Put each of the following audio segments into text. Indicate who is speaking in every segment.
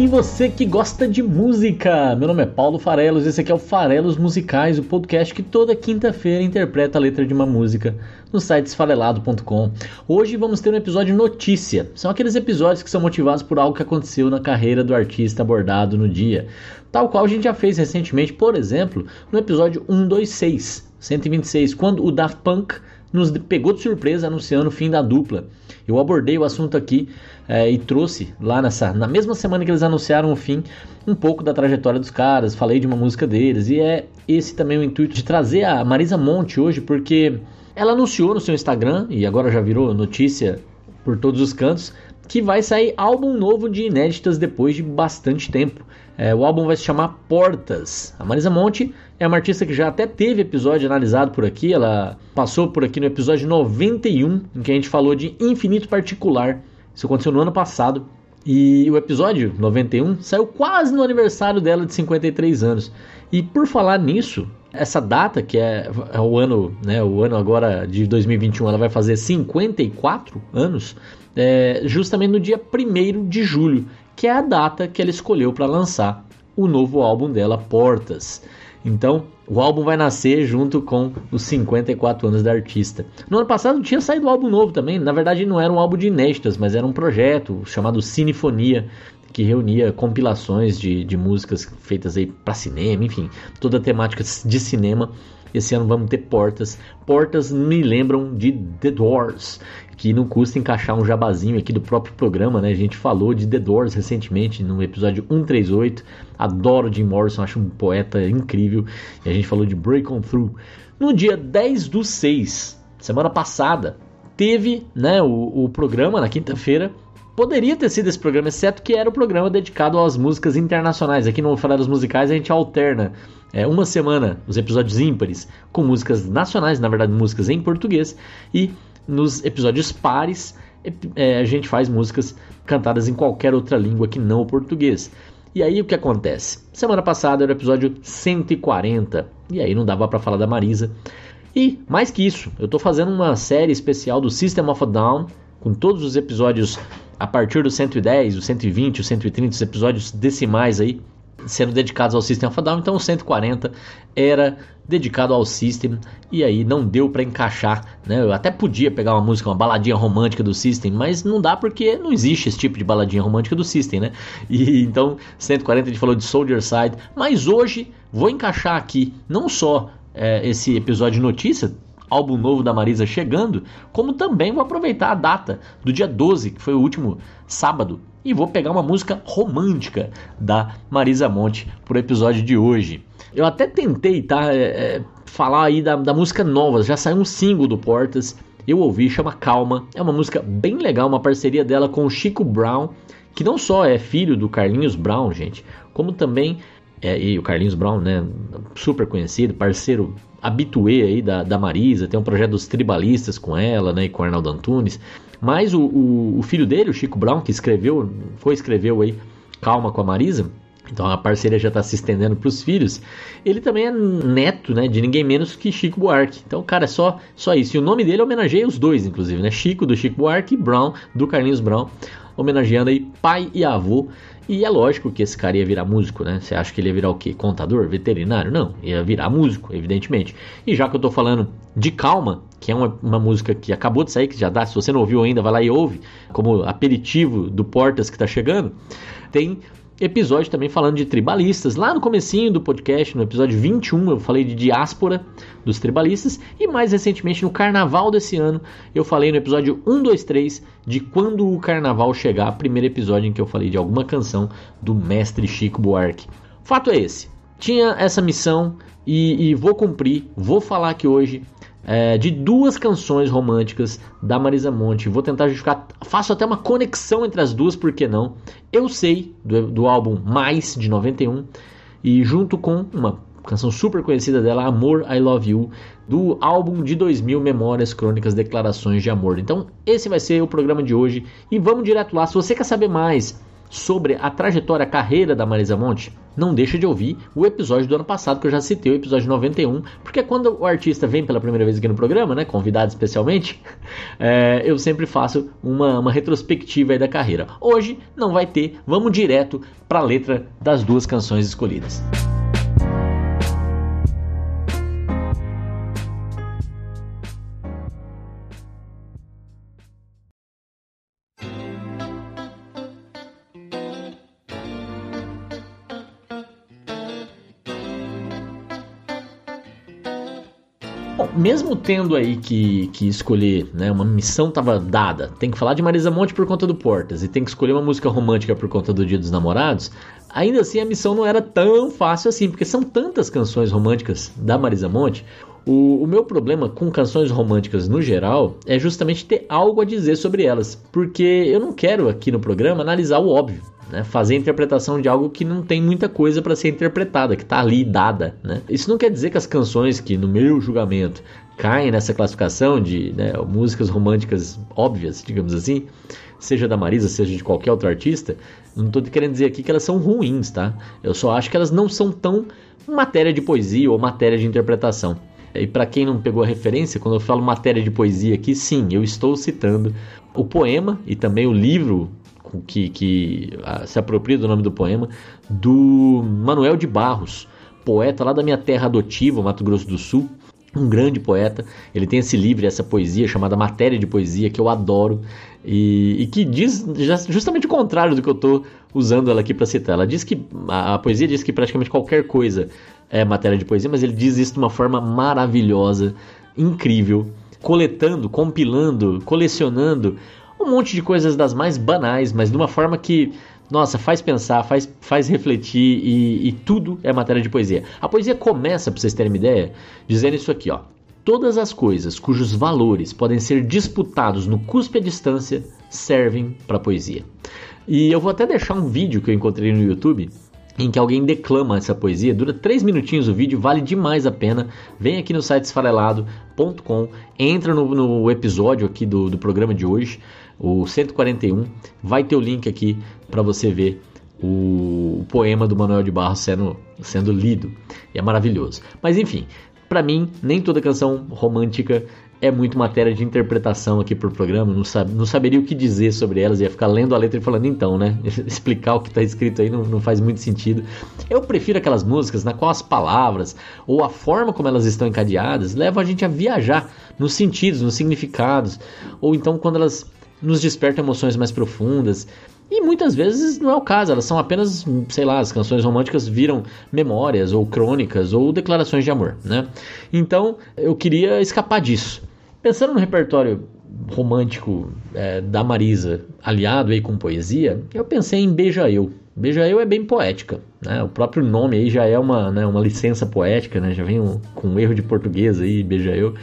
Speaker 1: Aí você que gosta de música! Meu nome é Paulo Farelos, esse aqui é o Farelos Musicais, o podcast que toda quinta-feira interpreta a letra de uma música no site esfarelado.com. Hoje vamos ter um episódio notícia. São aqueles episódios que são motivados por algo que aconteceu na carreira do artista abordado no dia. Tal qual a gente já fez recentemente, por exemplo, no episódio 126, 126, quando o Daft Punk nos pegou de surpresa anunciando o fim da dupla. Eu abordei o assunto aqui é, e trouxe lá nessa, na mesma semana que eles anunciaram o fim, um pouco da trajetória dos caras, falei de uma música deles, e é esse também o intuito de trazer a Marisa Monte hoje, porque ela anunciou no seu Instagram, e agora já virou notícia por todos os cantos, que vai sair álbum novo de inéditas depois de bastante tempo. É, o álbum vai se chamar Portas. A Marisa Monte é uma artista que já até teve episódio analisado por aqui. Ela passou por aqui no episódio 91, em que a gente falou de Infinito Particular. Isso aconteceu no ano passado. E o episódio 91 saiu quase no aniversário dela de 53 anos. E por falar nisso, essa data, que é, é o ano, né, o ano agora de 2021, ela vai fazer 54 anos, é, justamente no dia 1 de julho, que é a data que ela escolheu para lançar o novo álbum dela, Portas. Então, o álbum vai nascer junto com os 54 anos da artista. No ano passado tinha saído um álbum novo também. Na verdade, não era um álbum de inéditas, mas era um projeto chamado Cinefonia, que reunia compilações de, de músicas feitas aí para cinema, enfim, toda a temática de cinema. Esse ano vamos ter portas. Portas me lembram de The Doors, que não custa encaixar um jabazinho aqui do próprio programa, né? A gente falou de The Doors recentemente no episódio 138. Adoro Jim Morrison, acho um poeta incrível. E a gente falou de Break On Through. No dia 10 do 6, semana passada, teve né, o, o programa na quinta-feira Poderia ter sido esse programa, exceto que era o programa dedicado às músicas internacionais. Aqui no Falar dos Musicais a gente alterna é, uma semana os episódios ímpares com músicas nacionais, na verdade músicas em português, e nos episódios pares é, a gente faz músicas cantadas em qualquer outra língua que não o português. E aí o que acontece? Semana passada era o episódio 140, e aí não dava para falar da Marisa. E mais que isso, eu estou fazendo uma série especial do System of a Down, com todos os episódios a partir do 110, o 120, o 130, os episódios decimais aí sendo dedicados ao System of a Down, então o 140 era dedicado ao System e aí não deu para encaixar, né? Eu até podia pegar uma música, uma baladinha romântica do System, mas não dá porque não existe esse tipo de baladinha romântica do System, né? E então 140 a gente falou de Soldier Side, mas hoje vou encaixar aqui não só é, esse episódio de notícia, álbum novo da Marisa chegando, como também vou aproveitar a data do dia 12, que foi o último sábado, e vou pegar uma música romântica da Marisa Monte pro episódio de hoje. Eu até tentei, tá? É, é, falar aí da, da música nova, já saiu um single do Portas, eu ouvi, chama Calma, é uma música bem legal, uma parceria dela com o Chico Brown, que não só é filho do Carlinhos Brown, gente, como também é, e o Carlinhos Brown, né, super conhecido, parceiro habituê aí da, da Marisa, tem um projeto dos tribalistas com ela, né, e com o Arnaldo Antunes. Mas o, o, o, filho dele, o Chico Brown, que escreveu, foi escreveu aí Calma com a Marisa, então a parceria já está se estendendo para os filhos. Ele também é neto, né, de ninguém menos que Chico Buarque. Então, cara, é só só isso. E o nome dele homenageia os dois, inclusive, né? Chico do Chico Buarque e Brown do Carlinhos Brown, homenageando aí pai e avô e é lógico que esse cara ia virar músico, né? Você acha que ele ia virar o quê? Contador? Veterinário? Não, ia virar músico, evidentemente. E já que eu tô falando de Calma, que é uma, uma música que acabou de sair, que já dá, se você não ouviu ainda, vai lá e ouve, como aperitivo do Portas que tá chegando, tem episódio também falando de tribalistas. Lá no comecinho do podcast, no episódio 21, eu falei de diáspora dos tribalistas e mais recentemente no carnaval desse ano, eu falei no episódio 123 de quando o carnaval chegar, primeiro episódio em que eu falei de alguma canção do mestre Chico Buarque. Fato é esse. Tinha essa missão e, e vou cumprir, vou falar aqui hoje é, de duas canções românticas da Marisa Monte. Vou tentar justificar, faço até uma conexão entre as duas, por que não? Eu sei do, do álbum Mais de 91 e junto com uma canção super conhecida dela, Amor, I Love You, do álbum de 2000, Memórias, Crônicas, Declarações de Amor. Então, esse vai ser o programa de hoje e vamos direto lá. Se você quer saber mais sobre a trajetória, carreira da Marisa Monte, não deixa de ouvir o episódio do ano passado, que eu já citei, o episódio 91, porque quando o artista vem pela primeira vez aqui no programa, né, convidado especialmente, é, eu sempre faço uma, uma retrospectiva da carreira. Hoje não vai ter, vamos direto para a letra das duas canções escolhidas. Bom, mesmo tendo aí que, que escolher, né, uma missão estava dada, tem que falar de Marisa Monte por conta do Portas e tem que escolher uma música romântica por conta do Dia dos Namorados, ainda assim a missão não era tão fácil assim, porque são tantas canções românticas da Marisa Monte. O, o meu problema com canções românticas no geral é justamente ter algo a dizer sobre elas, porque eu não quero aqui no programa analisar o óbvio né? fazer a interpretação de algo que não tem muita coisa para ser interpretada, que está ali dada. Né? Isso não quer dizer que as canções que, no meu julgamento, caem nessa classificação de né, músicas românticas óbvias, digamos assim, seja da Marisa, seja de qualquer outro artista, não estou querendo dizer aqui que elas são ruins, tá? Eu só acho que elas não são tão matéria de poesia ou matéria de interpretação. E para quem não pegou a referência, quando eu falo matéria de poesia aqui, sim, eu estou citando o poema e também o livro que, que se apropria do nome do poema, do Manuel de Barros, poeta lá da minha terra adotiva, Mato Grosso do Sul, um grande poeta. Ele tem esse livro, essa poesia chamada Matéria de Poesia, que eu adoro e, e que diz justamente o contrário do que eu estou usando ela aqui para citar. Ela diz que a, a poesia diz que praticamente qualquer coisa é matéria de poesia, mas ele diz isso de uma forma maravilhosa, incrível, coletando, compilando, colecionando um monte de coisas das mais banais, mas de uma forma que, nossa, faz pensar, faz, faz refletir e, e tudo é matéria de poesia. A poesia começa, para vocês terem uma ideia, dizendo isso aqui, ó. Todas as coisas cujos valores podem ser disputados no cuspe à distância servem para poesia. E eu vou até deixar um vídeo que eu encontrei no YouTube em que alguém declama essa poesia. Dura 3 minutinhos o vídeo, vale demais a pena. Vem aqui no site esfarelado.com, entra no, no, episódio aqui do, do programa de hoje o 141, vai ter o link aqui para você ver o, poema do Manuel de Barros sendo, sendo lido. E é maravilhoso. Mas enfim, para mim, nem toda canção romântica é muito matéria de interpretação aqui pro programa, não, sabe, não saberia o que dizer sobre elas, ia ficar lendo a letra e falando então, né? Explicar o que está escrito aí não, não faz muito sentido. Eu prefiro aquelas músicas na qual as palavras ou a forma como elas estão encadeadas levam a gente a viajar nos sentidos, nos significados, ou então quando elas nos desperta emoções mais profundas. E muitas vezes não é o caso, elas são apenas, sei lá, as canções românticas viram memórias ou crônicas ou declarações de amor, né? Então eu queria escapar disso. Pensando no repertório romântico é, da Marisa, aliado aí com poesia, eu pensei em Beija Eu. Beija Eu é bem poética, né? O próprio nome aí já é uma, né, uma licença poética, né? Já vem um, com um erro de português aí, Beija Eu.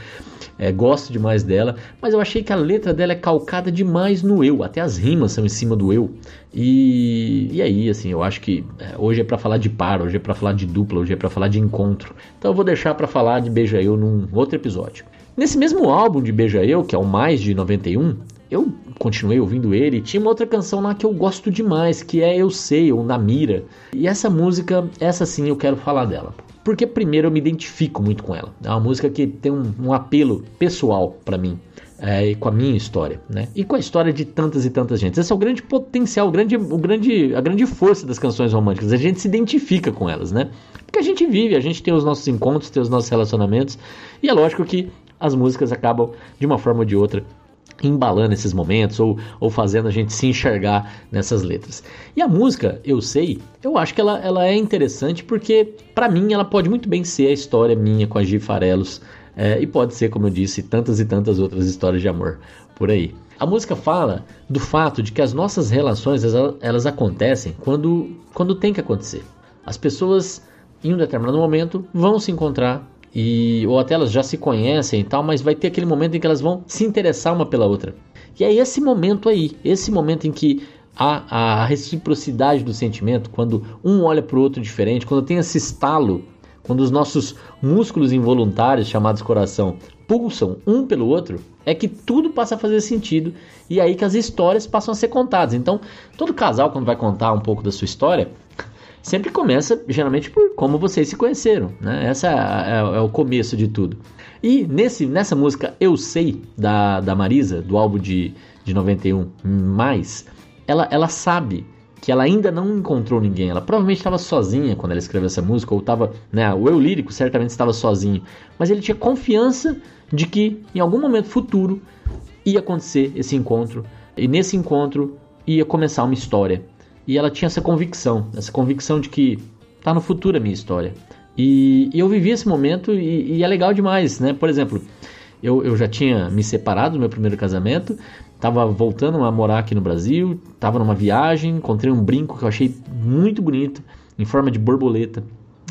Speaker 1: É, gosto demais dela, mas eu achei que a letra dela é calcada demais no eu, até as rimas são em cima do eu. E, e aí, assim, eu acho que é, hoje é para falar de par, hoje é para falar de dupla, hoje é para falar de encontro. Então eu vou deixar para falar de Beija Eu num outro episódio. Nesse mesmo álbum de Beija Eu, que é o mais de 91, eu continuei ouvindo ele. Tinha uma outra canção lá que eu gosto demais, que é Eu Sei, ou Na Mira. E essa música, essa sim eu quero falar dela. Porque primeiro eu me identifico muito com ela. É uma música que tem um, um apelo pessoal para mim. É, com a minha história, né? E com a história de tantas e tantas gente. Esse é o grande potencial, o grande, o grande, a grande força das canções românticas. A gente se identifica com elas, né? Porque a gente vive, a gente tem os nossos encontros, tem os nossos relacionamentos. E é lógico que as músicas acabam, de uma forma ou de outra, embalando esses momentos ou, ou fazendo a gente se enxergar nessas letras. E a música, eu sei, eu acho que ela, ela é interessante porque, para mim, ela pode muito bem ser a história minha com a Gi Farelos é, e pode ser, como eu disse, tantas e tantas outras histórias de amor por aí. A música fala do fato de que as nossas relações elas, elas acontecem quando, quando tem que acontecer. As pessoas, em um determinado momento, vão se encontrar e ou até elas já se conhecem e tal, mas vai ter aquele momento em que elas vão se interessar uma pela outra. E é esse momento aí, esse momento em que há a reciprocidade do sentimento, quando um olha para o outro diferente, quando tem esse estalo, quando os nossos músculos involuntários, chamados coração, pulsam um pelo outro, é que tudo passa a fazer sentido e é aí que as histórias passam a ser contadas. Então, todo casal, quando vai contar um pouco da sua história, sempre começa geralmente por como vocês se conheceram, né? Essa é, é, é, o começo de tudo. E nesse, nessa música Eu Sei, da, da Marisa, do álbum de, de 91, mais, ela, ela sabe que ela ainda não encontrou ninguém. Ela provavelmente estava sozinha quando ela escreveu essa música, ou estava, né, o eu lírico certamente estava sozinho, mas ele tinha confiança de que em algum momento futuro ia acontecer esse encontro, e nesse encontro ia começar uma história. E ela tinha essa convicção, essa convicção de que tá no futuro a minha história. E, e eu vivi esse momento e, e, é legal demais, né? Por exemplo, eu, eu já tinha me separado do meu primeiro casamento, tava voltando a morar aqui no Brasil, tava numa viagem, encontrei um brinco que eu achei muito bonito, em forma de borboleta,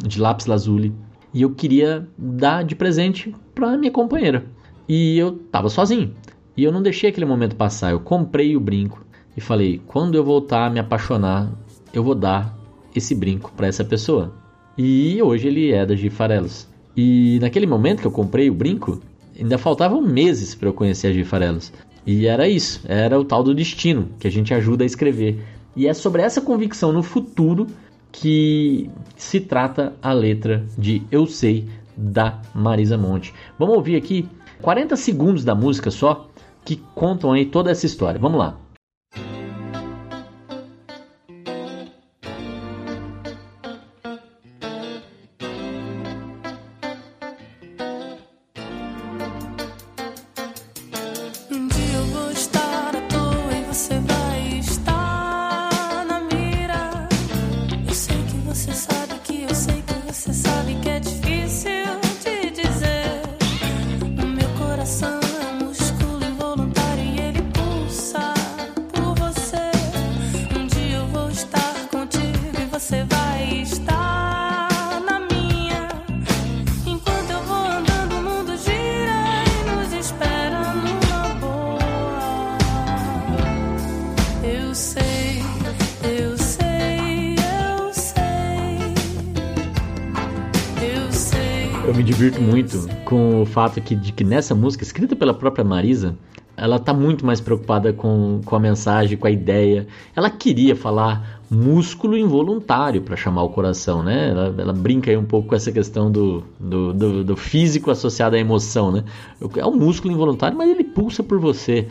Speaker 1: de lápis lazuli, e eu queria dar de presente para minha companheira. E eu tava sozinho. E eu não deixei aquele momento passar, eu comprei o brinco e falei: quando eu voltar a me apaixonar, eu vou dar esse brinco para essa pessoa. E hoje ele é da Gifarelos. E naquele momento que eu comprei o brinco, ainda faltavam meses para eu conhecer a Gifarelos. E era isso, era o tal do destino que a gente ajuda a escrever. E é sobre essa convicção no futuro que se trata a letra de Eu Sei da Marisa Monte. Vamos ouvir aqui 40 segundos da música só que contam aí toda essa história. Vamos lá. Me divirto muito com o fato que, de que nessa música, escrita pela própria Marisa, ela tá muito mais preocupada com, com a mensagem, com a ideia. Ela queria falar músculo involuntário para chamar o coração, né? Ela, ela, brinca aí um pouco com essa questão do, do, do, do físico associado à emoção, né? É um músculo involuntário, mas ele pulsa por você.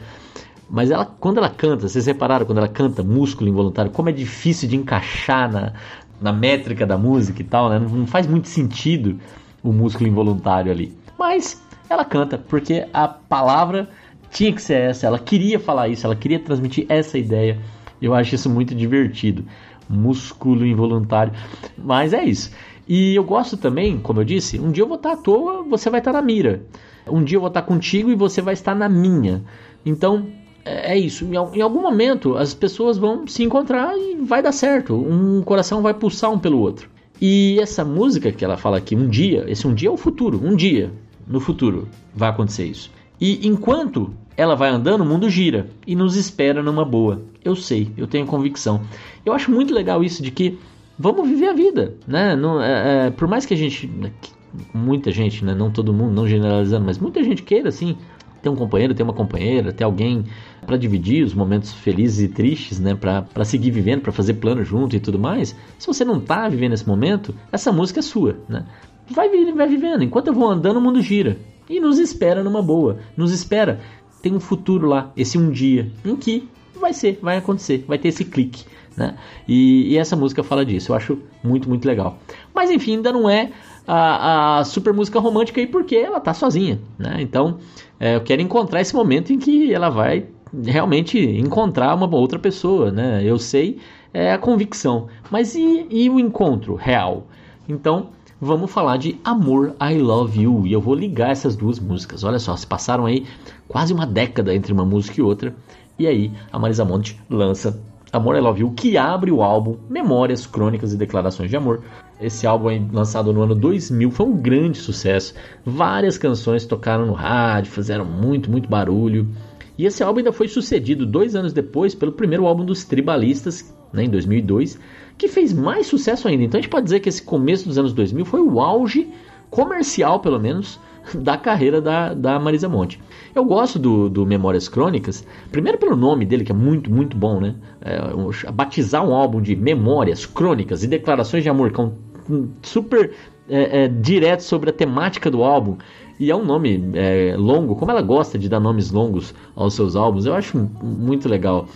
Speaker 1: Mas ela, quando ela canta, vocês repararam quando ela canta músculo involuntário, como é difícil de encaixar na, na métrica da música e tal, né? Não, não faz muito sentido o músculo involuntário ali. Mas ela canta porque a palavra tinha que ser essa, ela queria falar isso, ela queria transmitir essa ideia. Eu acho isso muito divertido. Músculo involuntário. Mas é isso. E eu gosto também, como eu disse, um dia eu vou estar à toa, você vai estar na mira. Um dia eu vou estar contigo e você vai estar na minha. Então, é, é isso. Em algum momento as pessoas vão se encontrar e vai dar certo. Um coração vai pulsar um pelo outro. E essa música que ela fala aqui, um dia, esse um dia é o futuro, um dia no futuro vai acontecer isso. E enquanto ela vai andando, o mundo gira e nos espera numa boa. Eu sei, eu tenho convicção. Eu acho muito legal isso de que vamos viver a vida, né? Não, é, é, por mais que a gente, muita gente, né? Não todo mundo, não generalizando, mas muita gente queira assim ter um companheiro, ter uma companheira, ter alguém para dividir os momentos felizes e tristes, né? Para seguir vivendo, para fazer plano junto e tudo mais. Se você não tá vivendo esse momento, essa música é sua, né? Vai, vai vivendo. Enquanto eu vou andando, o mundo gira. E nos espera numa boa. Nos espera. Tem um futuro lá, esse um dia, em que vai ser, vai acontecer, vai ter esse clique. Né? E, e, essa música fala disso, eu acho muito, muito legal. Mas enfim, ainda não é a, a super música romântica aí porque ela tá sozinha, né? Então é, eu quero encontrar esse momento em que ela vai realmente encontrar uma outra pessoa, né? Eu sei é a convicção, mas e, e o encontro real? Então vamos falar de Amor I Love You e eu vou ligar essas duas músicas. Olha só, se passaram aí quase uma década entre uma música e outra e aí a Marisa Monte lança Amor I Love You, que abre o álbum Memórias, Crônicas e Declarações de Amor. Esse álbum aí, lançado no ano 2000 foi um grande sucesso. Várias canções tocaram no rádio, fizeram muito, muito barulho. E esse álbum ainda foi sucedido dois anos depois pelo primeiro álbum dos Tribalistas, né, em 2002, que fez mais sucesso ainda. Então a gente pode dizer que esse começo dos anos 2000 foi o auge comercial, pelo menos, da carreira da, da Marisa Monte. Eu gosto do, do Memórias Crônicas, primeiro pelo nome dele, que é muito, muito bom, né? É, batizar um álbum de Memórias Crônicas e Declarações de Amor, que é um super é, é, direto sobre a temática do álbum. E é um nome é, longo, como ela gosta de dar nomes longos aos seus álbuns, eu acho muito legal.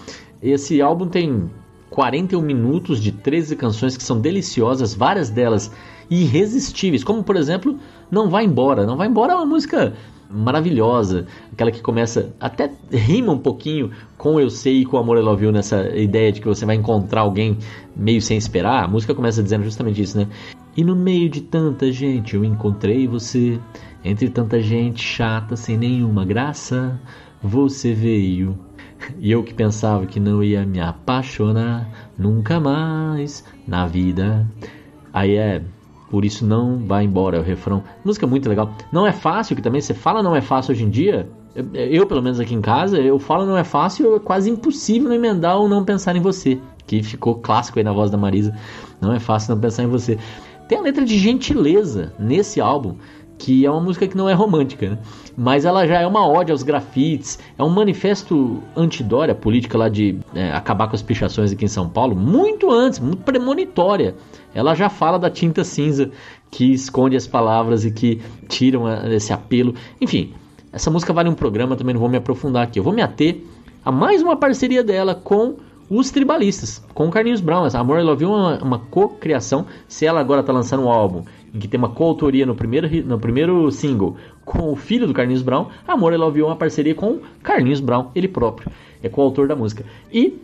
Speaker 1: Esse álbum tem 41 minutos de 13 canções que são deliciosas, várias delas irresistíveis, como por exemplo, Não Vai Embora. Não Vai Embora é uma música maravilhosa, aquela que começa até rima um pouquinho com Eu Sei e com Amor I Love You nessa ideia de que você vai encontrar alguém meio sem esperar. A música começa dizendo justamente isso, né? E no meio de tanta gente eu encontrei você, entre tanta gente chata sem nenhuma graça, você veio. E eu que pensava que não ia me apaixonar nunca mais na vida. Aí é por isso não vai embora, é o refrão. Música muito legal. Não é fácil, que também você fala não é fácil hoje em dia. Eu, eu, pelo menos aqui em casa, eu falo não é fácil, é quase impossível não emendar ou não pensar em você. Que ficou clássico aí na voz da Marisa. Não é fácil não pensar em você. Tem a letra de gentileza nesse álbum, que é uma música que não é romântica, né? mas ela já é uma ode aos grafites, é um manifesto antidória, política lá de é, acabar com as pichações aqui em São Paulo, muito antes, muito premonitória. Ela já fala da tinta cinza que esconde as palavras e que tiram esse apelo. Enfim, essa música vale um programa, também não vou me aprofundar aqui. Eu vou me ater a mais uma parceria dela com os Tribalistas, com o Carlinhos Brown. Essa Amor I Love é uma, uma co-criação. Se ela agora está lançando um álbum em que tem uma coautoria no primeiro, no primeiro single com o filho do Carlinhos Brown, Amor I Love é uma parceria com Carlinhos Brown, ele próprio. É coautor da música. E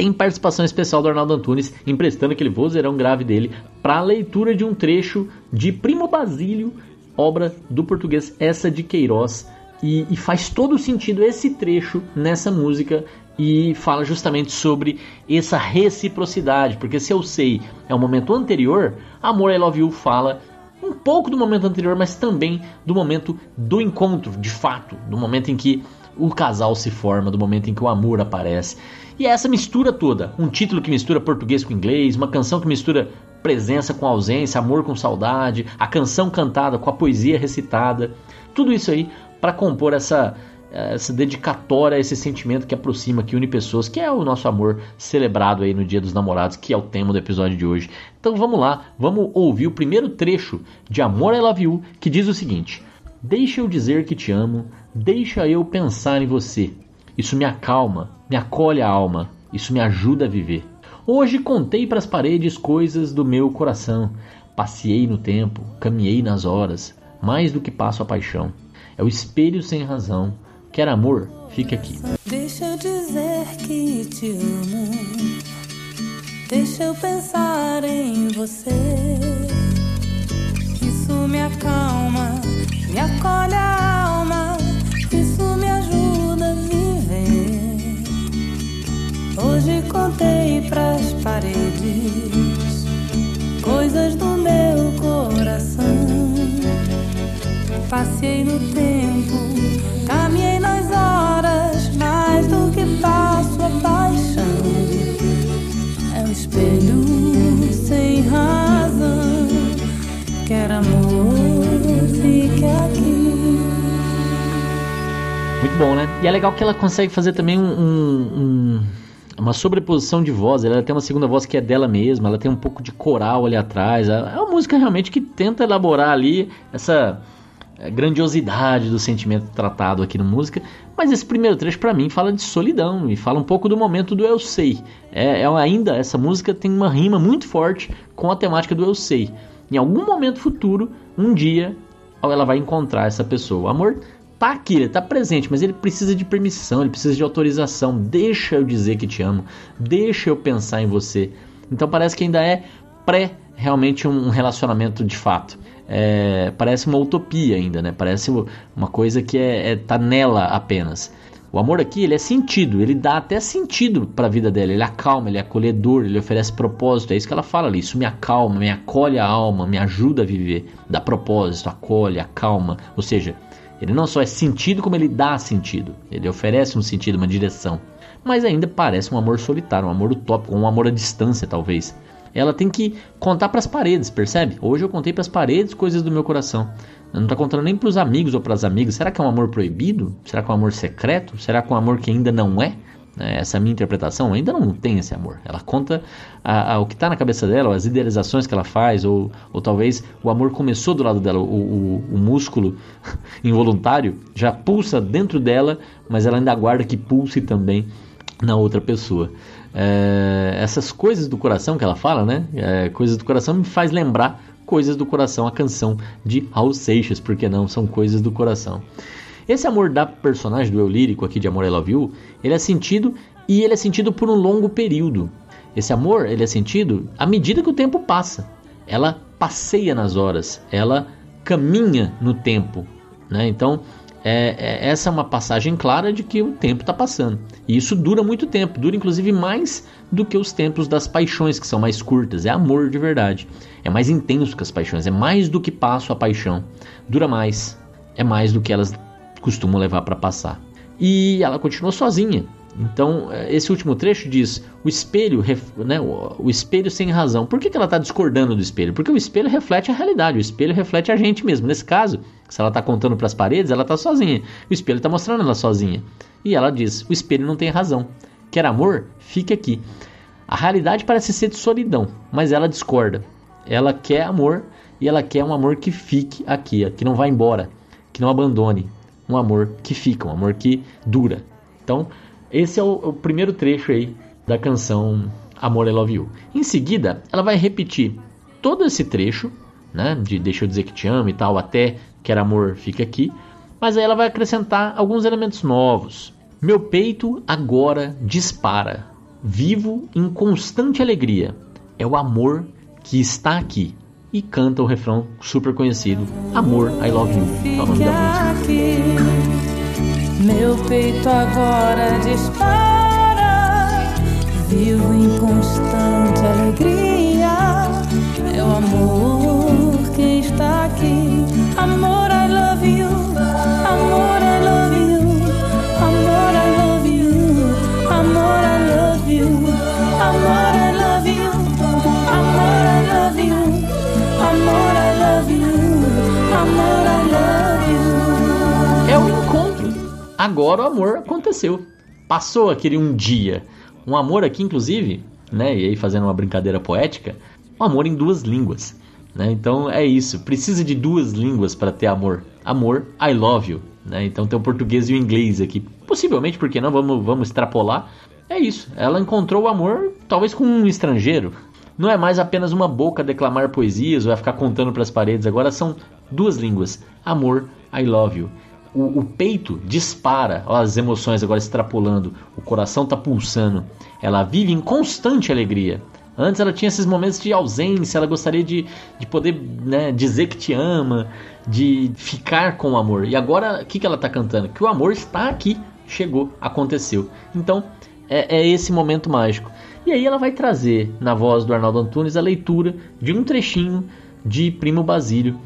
Speaker 1: tem participação especial do Arnaldo Antunes, emprestando aquele vozeirão grave dele para a leitura de um trecho de Primo Basílio, obra do português essa de Queiroz. E, e, faz todo sentido esse trecho nessa música e fala justamente sobre essa reciprocidade, porque se eu sei é o momento anterior, Amor I Love You fala um pouco do momento anterior, mas também do momento do encontro, de fato, do momento em que o casal se forma, do momento em que o amor aparece. E é essa mistura toda, um título que mistura português com inglês, uma canção que mistura presença com ausência, amor com saudade, a canção cantada com a poesia recitada, tudo isso aí para compor essa essa dedicatória, esse sentimento que aproxima, que une pessoas, que é o nosso amor celebrado aí no Dia dos Namorados, que é o tema do episódio de hoje. Então vamos lá, vamos ouvir o primeiro trecho de Amor I Love You, que diz o seguinte: Deixa eu dizer que te amo, deixa eu pensar em você. Isso me acalma, me acolhe a alma, isso me ajuda a viver. Hoje contei para as paredes coisas do meu coração. Passei no tempo, caminhei nas horas, mais do que passo a paixão. É o espelho sem razão. Quer amor? Fique aqui.
Speaker 2: Deixa eu dizer que te amo. Deixa eu pensar em você. Isso me acalma, me acolhe a Hoje contei pras paredes coisas do meu coração. Passei no tempo, caminhei nas horas, mais do que passo a paixão. É um espelho sem razão, quer amor, fique aqui.
Speaker 1: Muito bom, né? E é legal que ela consegue fazer também um, um, uma sobreposição de voz. Ela tem uma segunda voz que é dela mesma, ela tem um pouco de coral ali atrás. É uma música realmente que tenta elaborar ali essa grandiosidade do sentimento tratado aqui na música, mas esse primeiro trecho para mim fala de solidão e fala um pouco do momento do eu sei. É, é, ainda essa música tem uma rima muito forte com a temática do eu sei. Em algum momento futuro, um dia, ela vai encontrar essa pessoa. O amor tá aqui, ele tá presente, mas ele precisa de permissão, ele precisa de autorização. Deixa eu dizer que te amo, deixa eu pensar em você. Então parece que ainda é pré realmente um relacionamento de fato é, parece uma utopia ainda, né? Parece uma coisa que é, é tá nela apenas. O amor aqui ele é sentido, ele dá até sentido para a vida dela, ele acalma, ele é acolhedor, ele oferece propósito. É isso que ela fala ali. Isso me acalma, me acolhe a alma, me ajuda a viver, dá propósito, acolhe, acalma. Ou seja, ele não só é sentido como ele dá sentido. Ele oferece um sentido, uma direção. mas ainda parece um amor solitário, um amor utópico, um amor à distância, talvez. Ela tem que contar para as paredes, percebe? Hoje eu contei para as paredes coisas do meu coração. Não está contando nem para os amigos ou para as amigas. Será que é um amor proibido? Será que é um amor secreto? Será que é um amor que ainda não é? Né, essa minha interpretação ainda não tem esse amor. Ela conta a, a, o que está na cabeça dela, as idealizações que ela faz, ou, ou talvez o amor começou do lado dela, o, o, o músculo involuntário já pulsa dentro dela, mas ela ainda aguarda que pulse também na outra pessoa. É, essas coisas do coração que ela fala, né? É, coisas do coração me faz lembrar coisas do coração, a canção de Raul Seixas, porque não são coisas do coração. Esse amor da personagem do eu lírico aqui de Amor I Love You, ele é sentido e ele é sentido por um longo período. Esse amor, ele é sentido à medida que o tempo passa. Ela passeia nas horas, ela caminha no tempo, né? Então, é, é, essa é uma passagem clara de que o tempo está passando. E isso dura muito tempo, dura inclusive mais do que os tempos das paixões, que são mais curtas. É amor de verdade. É mais intenso que as paixões, é mais do que passo a paixão. Dura mais, é mais do que elas costumam levar para passar. E ela continua sozinha. Então, eh, esse último trecho diz: o espelho, né, o espelho sem razão. Por que, que ela está discordando do espelho? Porque o espelho reflete a realidade, o espelho reflete a gente mesmo. Nesse caso, se ela está contando para as paredes, ela está sozinha. O espelho está mostrando ela sozinha. E ela diz: o espelho não tem razão. Quer amor? Fique aqui. A realidade parece ser de solidão, mas ela discorda. Ela quer amor e ela quer um amor que fique aqui, que não vá embora, que não abandone, um amor que fica, um amor que dura. Então, esse é o, o primeiro trecho aí da canção Amor I Love You. Em seguida, ela vai repetir todo esse trecho, né, de Deixa eu dizer que te amo e tal, até Quer amor, fica aqui. Mas aí ela vai acrescentar alguns elementos novos. Meu peito agora dispara, vivo em constante alegria. É o amor que está aqui e canta o refrão super conhecido Amor, I Love You, da música.
Speaker 2: Meu peito agora dispara, vivo em constante alegria. O amor
Speaker 1: É o encontro. Agora o amor aconteceu. Passou aquele um dia. Um amor aqui, inclusive, né? E aí fazendo uma brincadeira poética, um amor em duas línguas. Né? Então é isso. Precisa de duas línguas para ter amor. Amor, I love you. Né? Então tem o português e o inglês aqui. Possivelmente, porque não? Vamos, vamos extrapolar. É isso. Ela encontrou o amor, talvez com um estrangeiro. Não é mais apenas uma boca declamar poesias ou a ficar contando para as paredes. Agora são duas línguas. Amor, I love you. O, o, peito dispara, ó, as emoções agora extrapolando, o coração está pulsando. Ela vive em constante alegria. Antes ela tinha esses momentos de ausência, ela gostaria de, de poder né, dizer que te ama, de ficar com o amor. E agora, o que, que ela está cantando? Que o amor está aqui, chegou, aconteceu. Então, é, é esse momento mágico. E aí ela vai trazer, na voz do Arnaldo Antunes, a leitura de um trechinho de Primo Basílio.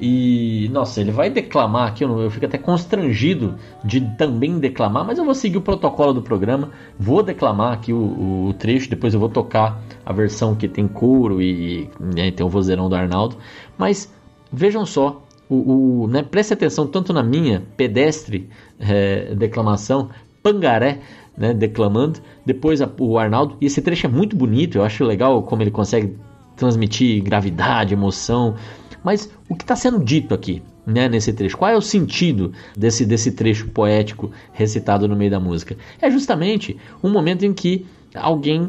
Speaker 1: E, nossa, ele vai declamar aqui, eu, eu fico até constrangido de também declamar, mas eu vou seguir o protocolo do programa, vou declamar aqui o, o trecho, depois eu vou tocar a versão que tem coro e né, tem o vozeirão do Arnaldo. Mas vejam só, o, o né, preste atenção tanto na minha pedestre é, declamação, Pangaré, né, declamando, depois a, o Arnaldo, e esse trecho é muito bonito, eu acho legal como ele consegue transmitir gravidade, emoção, mas o que está sendo dito aqui, né, nesse trecho? Qual é o sentido desse, desse trecho poético recitado no meio da música? É justamente um momento em que alguém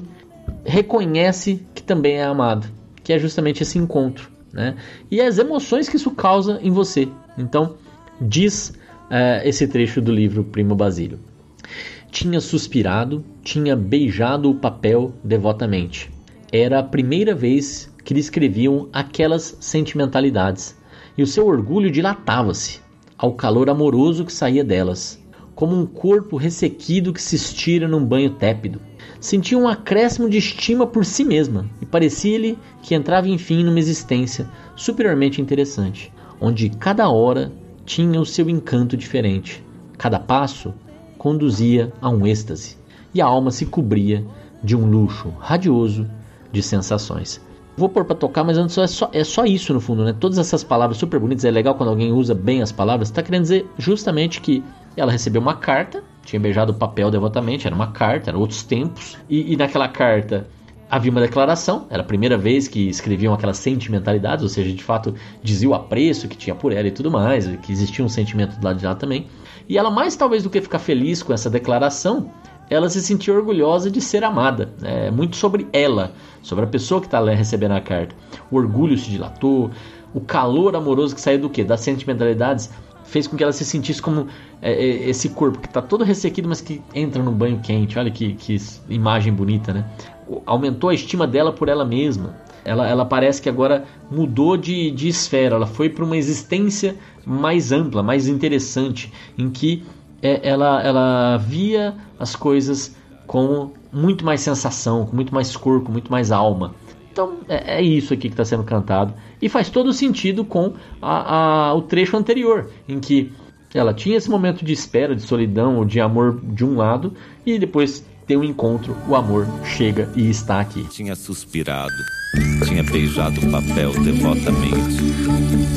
Speaker 1: reconhece que também é amado, que é justamente esse encontro, né? E as emoções que isso causa em você. Então, diz uh, esse trecho do livro Primo Basílio. Tinha suspirado, tinha beijado o papel devotamente. Era a primeira vez que lhe escreviam aquelas sentimentalidades, e o seu orgulho dilatava-se ao calor amoroso que saía delas, como um corpo ressequido que se estira num banho tépido. Sentia um acréscimo de estima por si mesma e parecia-lhe que entrava enfim numa existência superiormente interessante, onde cada hora tinha o seu encanto diferente, cada passo conduzia a um êxtase. e a alma se cobria de um luxo radioso de sensações. Vou pôr para tocar, mas antes é só, é só isso no fundo, né? Todas essas palavras super bonitas, é legal quando alguém usa bem as palavras, está querendo dizer justamente que ela recebeu uma carta, tinha beijado o papel devotamente, era uma carta, eram outros tempos, e, e naquela carta havia uma declaração, era a primeira vez que escreviam aquelas sentimentalidades, ou seja, de fato dizia o apreço que tinha por ela e tudo mais, que existia um sentimento do lado de lá também. E ela, mais talvez do que ficar feliz com essa declaração, ela se sentiu orgulhosa de ser amada. É muito sobre ela, sobre a pessoa que está recebendo a carta. O orgulho se dilatou, o calor amoroso que saiu do quê? Das sentimentalidades fez com que ela se sentisse como é, é esse corpo que está todo ressequido, mas que entra no banho quente. Olha que, que imagem bonita, né? aumentou a estima dela por ela mesma. Ela, ela parece que agora mudou de, de esfera, ela foi para uma existência mais ampla, mais interessante, em que é, ela, ela via as coisas com muito mais sensação, com muito mais corpo, muito mais alma. Então é, é isso aqui que está sendo cantado e faz todo sentido com a, a, o trecho anterior, em que ela tinha esse momento de espera, de solidão ou de amor de um lado e depois tem um encontro, o amor chega e está aqui.
Speaker 3: Tinha suspirado, tinha beijado o papel devotamente.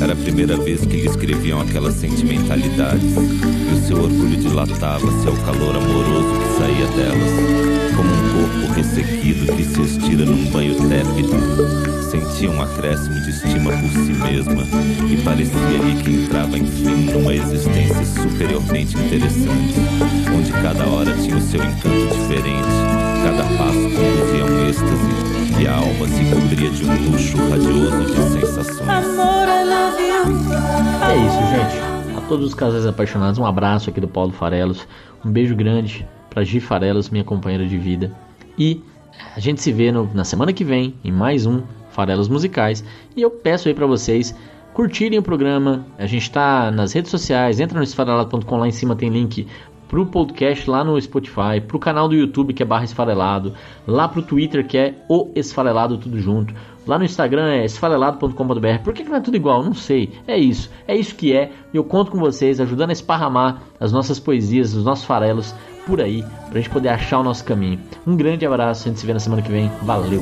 Speaker 3: Era a primeira vez que lhe escreviam aquelas sentimentalidades, e o seu orgulho dilatava-se ao calor amoroso que saía delas, corpo ressequido que se estira num banho tépido sentia um acréscimo de estima por si mesma e parecia-lhe que entrava enfim numa existência superiormente interessante, onde cada hora tinha o seu encanto diferente, cada passo conduzia a um êxtase e a alma se cobria de um luxo radioso de sensações.
Speaker 1: É isso, gente. A todos os casais apaixonados, um abraço aqui do Paulo Farelos, um beijo grande para Gi Farelos, minha companheira de vida. E a gente se vê no, na semana que vem em mais um Farelos Musicais. E eu peço aí para vocês curtirem o programa. A gente está nas redes sociais, entra no esfarelado.com, lá em cima tem link pro podcast lá no Spotify, pro canal do YouTube que é barra esfarelado, lá pro Twitter que é o esfarelado tudo junto. Lá no Instagram é esfarelado.com.br. Por que, que não é tudo igual? Não sei. É isso. É isso que é. Eu conto com vocês, ajudando a esparramar as nossas poesias, os nossos farelos por aí, pra gente poder achar o nosso caminho. Um grande abraço, a gente se vê na semana que vem. Valeu!